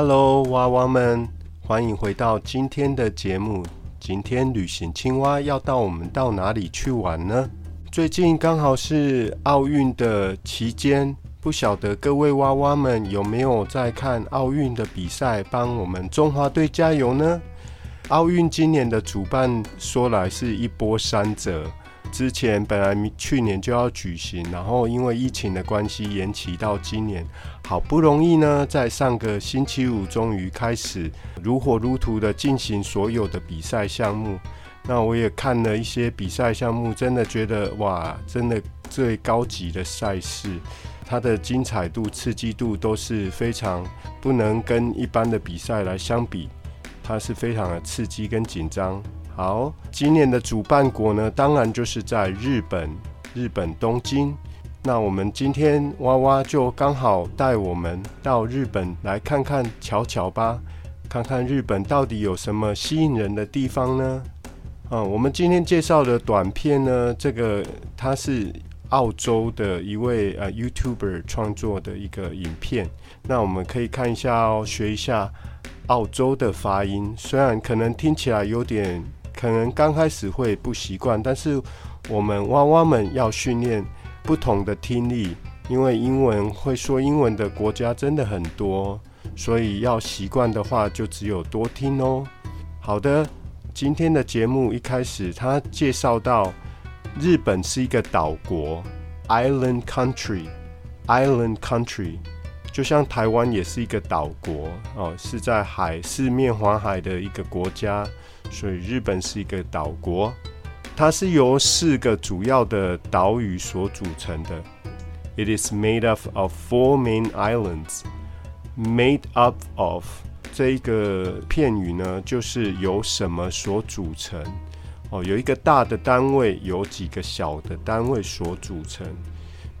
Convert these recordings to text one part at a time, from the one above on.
Hello，娃娃们，欢迎回到今天的节目。今天旅行青蛙要到我们到哪里去玩呢？最近刚好是奥运的期间，不晓得各位娃娃们有没有在看奥运的比赛，帮我们中华队加油呢？奥运今年的主办说来是一波三折。之前本来去年就要举行，然后因为疫情的关系延期到今年。好不容易呢，在上个星期五终于开始如火如荼的进行所有的比赛项目。那我也看了一些比赛项目，真的觉得哇，真的最高级的赛事，它的精彩度、刺激度都是非常不能跟一般的比赛来相比，它是非常的刺激跟紧张。好，今年的主办国呢，当然就是在日本，日本东京。那我们今天娃娃就刚好带我们到日本来看看瞧瞧吧，看看日本到底有什么吸引人的地方呢？啊，我们今天介绍的短片呢，这个它是澳洲的一位呃 YouTuber 创作的一个影片，那我们可以看一下哦，学一下澳洲的发音，虽然可能听起来有点。可能刚开始会不习惯，但是我们娃娃们要训练不同的听力，因为英文会说英文的国家真的很多，所以要习惯的话就只有多听哦。好的，今天的节目一开始，他介绍到日本是一个岛国，island country，island country，就像台湾也是一个岛国哦，是在海四面环海的一个国家。所以日本是一个岛国，它是由四个主要的岛屿所组成的。It is made up of four main islands. Made up of 这一个片语呢，就是由什么所组成？哦，有一个大的单位，有几个小的单位所组成。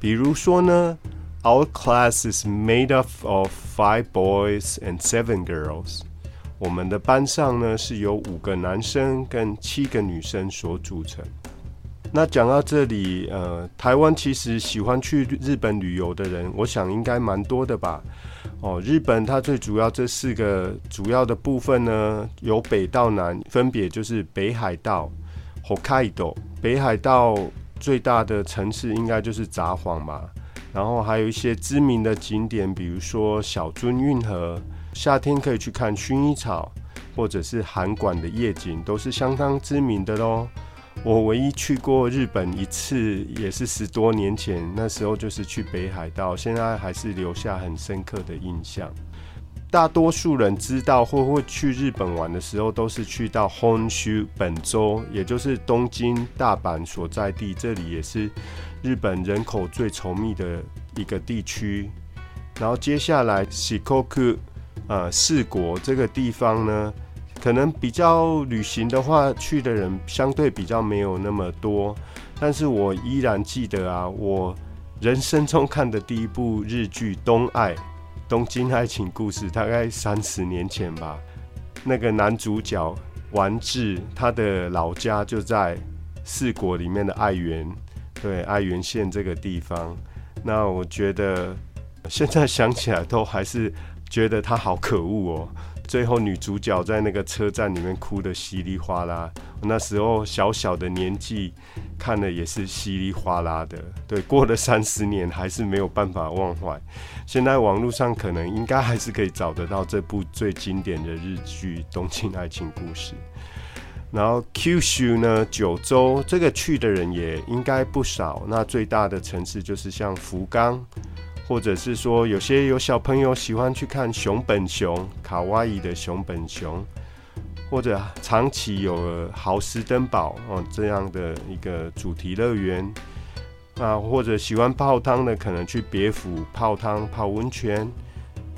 比如说呢，Our class is made up of five boys and seven girls. 我们的班上呢是由五个男生跟七个女生所组成。那讲到这里，呃，台湾其实喜欢去日本旅游的人，我想应该蛮多的吧。哦，日本它最主要这四个主要的部分呢，由北到南，分别就是北海道、Hokkaido。北海道最大的城市应该就是札幌吧，然后还有一些知名的景点，比如说小樽运河。夏天可以去看薰衣草，或者是韩馆的夜景，都是相当知名的喽。我唯一去过日本一次，也是十多年前，那时候就是去北海道，现在还是留下很深刻的印象。大多数人知道或会去日本玩的时候，都是去到本州本州，也就是东京、大阪所在地，这里也是日本人口最稠密的一个地区。然后接下来喜库库。呃，四国这个地方呢，可能比较旅行的话，去的人相对比较没有那么多。但是我依然记得啊，我人生中看的第一部日剧《东爱》《东京爱情故事》，大概三十年前吧。那个男主角丸治，他的老家就在四国里面的爱媛，对爱媛县这个地方。那我觉得现在想起来都还是。觉得他好可恶哦！最后女主角在那个车站里面哭得稀里哗啦。那时候小小的年纪看了也是稀里哗啦的。对，过了三十年还是没有办法忘怀。现在网络上可能应该还是可以找得到这部最经典的日剧《东京爱情故事》。然后 Kyushu 呢，九州这个去的人也应该不少。那最大的城市就是像福冈。或者是说，有些有小朋友喜欢去看熊本熊，卡哇伊的熊本熊，或者长期有豪斯登堡哦这样的一个主题乐园啊，或者喜欢泡汤的，可能去别府泡汤泡温泉，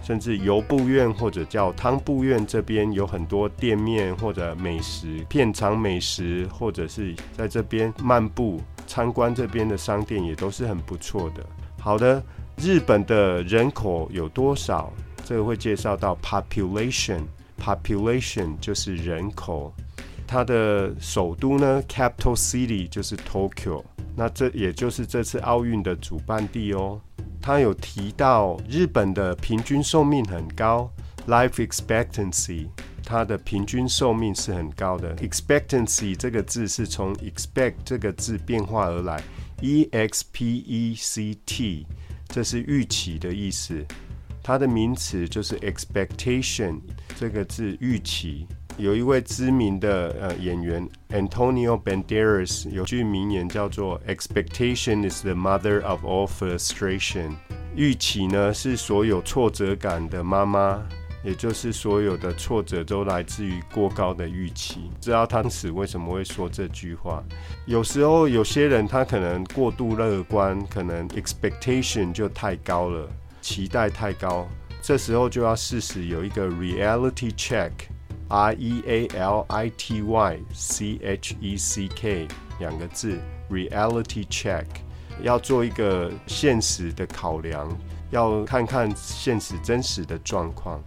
甚至游步院或者叫汤步院这边有很多店面或者美食片场美食，或者是在这边漫步参观这边的商店也都是很不错的。好的。日本的人口有多少？这个会介绍到 population，population 就是人口。它的首都呢，capital city 就是 Tokyo。那这也就是这次奥运的主办地哦。他有提到日本的平均寿命很高，life expectancy，它的平均寿命是很高的。expectancy 这个字是从 expect 这个字变化而来，e x p e c t，这是预期的意思。它的名词就是 expectation 这个字，预期。有一位知名的呃演员 Antonio Banderas 有句名言叫做 “Expectation is the mother of all frustration”。预期呢是所有挫折感的妈妈，也就是所有的挫折都来自于过高的预期。知道当时为什么会说这句话？有时候有些人他可能过度乐观，可能 expectation 就太高了，期待太高，这时候就要适时有一个 reality check。R E A L I T Y C H E C K 两个字，reality check 要做一个现实的考量，要看看现实真实的状况，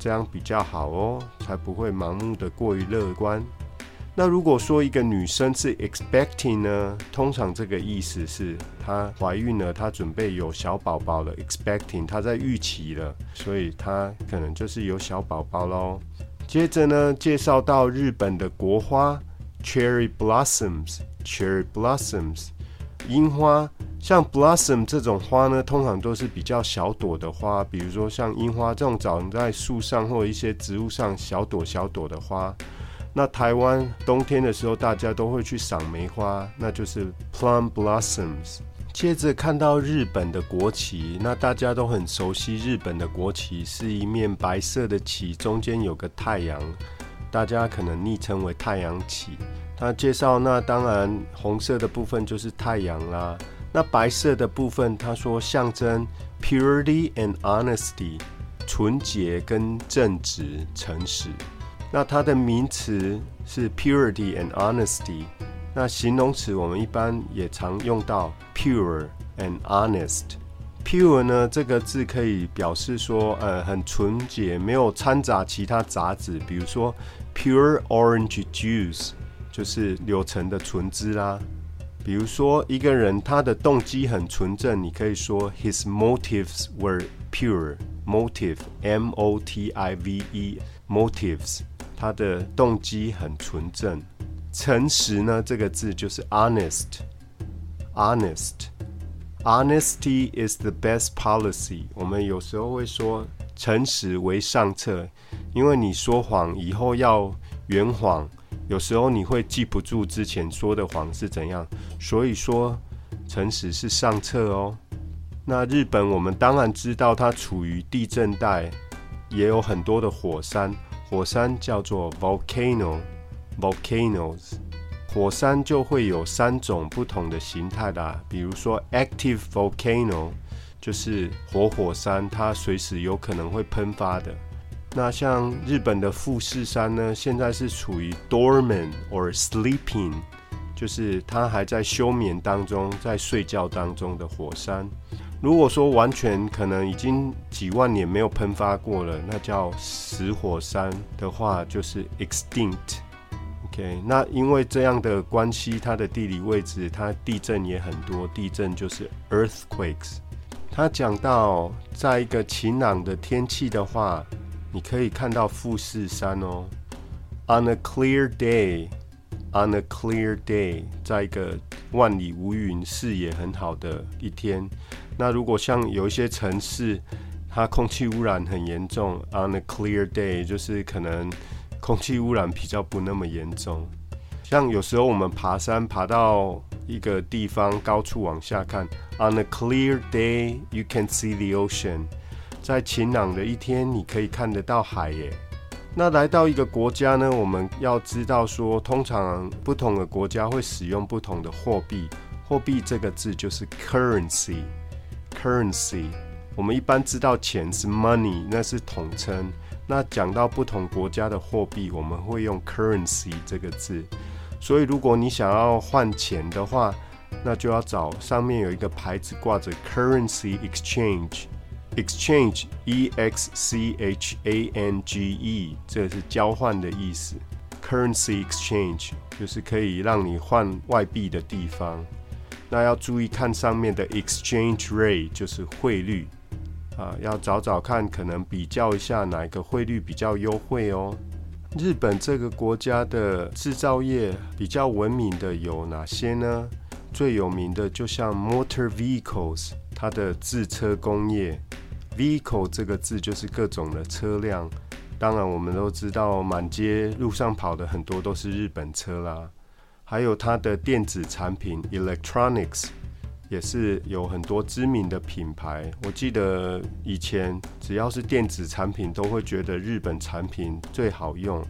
这样比较好哦，才不会盲目的过于乐观。那如果说一个女生是 expecting 呢，通常这个意思是她怀孕了，她准备有小宝宝了，expecting 她在预期了，所以她可能就是有小宝宝喽。接着呢，介绍到日本的国花 cherry blossoms，cherry blossoms，樱花。像 blossom 这种花呢，通常都是比较小朵的花，比如说像樱花这种长在树上或一些植物上小朵小朵的花。那台湾冬天的时候，大家都会去赏梅花，那就是 plum blossoms。接着看到日本的国旗，那大家都很熟悉。日本的国旗是一面白色的旗，中间有个太阳，大家可能昵称为太阳旗。他介绍，那当然红色的部分就是太阳啦。那白色的部分，他说象征 purity and honesty，纯洁跟正直、诚实。那它的名词是 purity and honesty。那形容词我们一般也常用到 pure and honest。pure 呢这个字可以表示说，呃，很纯洁，没有掺杂其他杂质，比如说 pure orange juice 就是柳橙的纯汁啦。比如说一个人他的动机很纯正，你可以说 his motives were pure。motive m o t i v e motives 他的动机很纯正。诚实呢？这个字就是 honest。honest，honesty is the best policy。我们有时候会说诚实为上策，因为你说谎以后要圆谎，有时候你会记不住之前说的谎是怎样，所以说诚实是上策哦。那日本我们当然知道它处于地震带，也有很多的火山，火山叫做 volcano。Volcanoes，火山就会有三种不同的形态的，比如说 active volcano，就是活火山，它随时有可能会喷发的。那像日本的富士山呢，现在是处于 dormant or sleeping，就是它还在休眠当中，在睡觉当中的火山。如果说完全可能已经几万年没有喷发过了，那叫死火山的话，就是 extinct。OK，那因为这样的关系，它的地理位置，它地震也很多。地震就是 earthquakes。他讲到，在一个晴朗的天气的话，你可以看到富士山哦。On a clear day, on a clear day，在一个万里无云、视野很好的一天。那如果像有一些城市，它空气污染很严重，on a clear day，就是可能。空气污染比较不那么严重，像有时候我们爬山爬到一个地方高处往下看，On a clear day you can see the ocean，在晴朗的一天你可以看得到海耶。那来到一个国家呢，我们要知道说，通常不同的国家会使用不同的货币，货币这个字就是 currency，currency。我们一般知道钱是 money，那是统称。那讲到不同国家的货币，我们会用 currency 这个字。所以如果你想要换钱的话，那就要找上面有一个牌子挂着 currency exchange Exchange, E X C H A N G E，这是交换的意思。currency exchange 就是可以让你换外币的地方。那要注意看上面的 exchange rate，就是汇率啊，要找找看，可能比较一下哪一个汇率比较优惠哦。日本这个国家的制造业比较闻名的有哪些呢？最有名的就像 motor vehicles，它的制车工业，vehicle 这个字就是各种的车辆。当然，我们都知道满街路上跑的很多都是日本车啦。还有它的电子产品 electronics 也是有很多知名的品牌。我记得以前只要是电子产品，都会觉得日本产品最好用。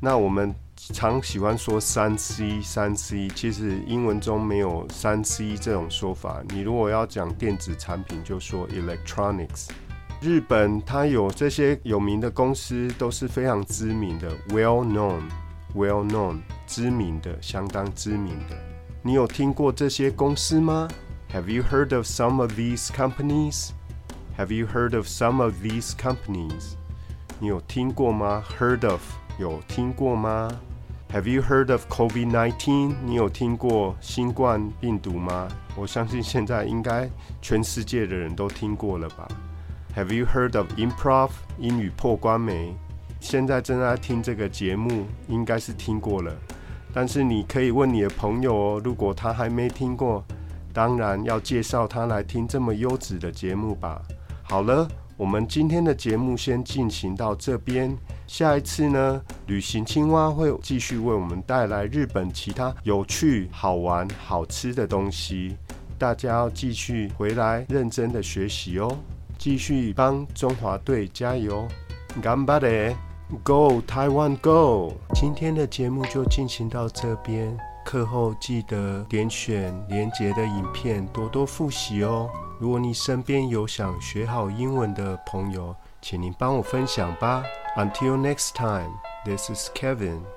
那我们。常喜欢说三 C，三 C，其实英文中没有三 C 这种说法。你如果要讲电子产品，就说 electronics。日本它有这些有名的公司，都是非常知名的，well known，well known，知名的，相当知名的。你有听过这些公司吗？Have you heard of some of these companies？Have you heard of some of these companies？你有听过吗？Heard of？有听过吗？Have you heard of COVID-19？你有听过新冠病毒吗？我相信现在应该全世界的人都听过了吧。Have you heard of Improv？英语破关没？现在正在听这个节目，应该是听过了。但是你可以问你的朋友哦，如果他还没听过，当然要介绍他来听这么优质的节目吧。好了，我们今天的节目先进行到这边。下一次呢，旅行青蛙会继续为我们带来日本其他有趣、好玩、好吃的东西，大家要继续回来认真的学习哦，继续帮中华队加油，干巴的，Go Taiwan Go！今天的节目就进行到这边，课后记得点选连结的影片，多多复习哦。如果你身边有想学好英文的朋友，请您帮我分享吧。Until next time, this is Kevin.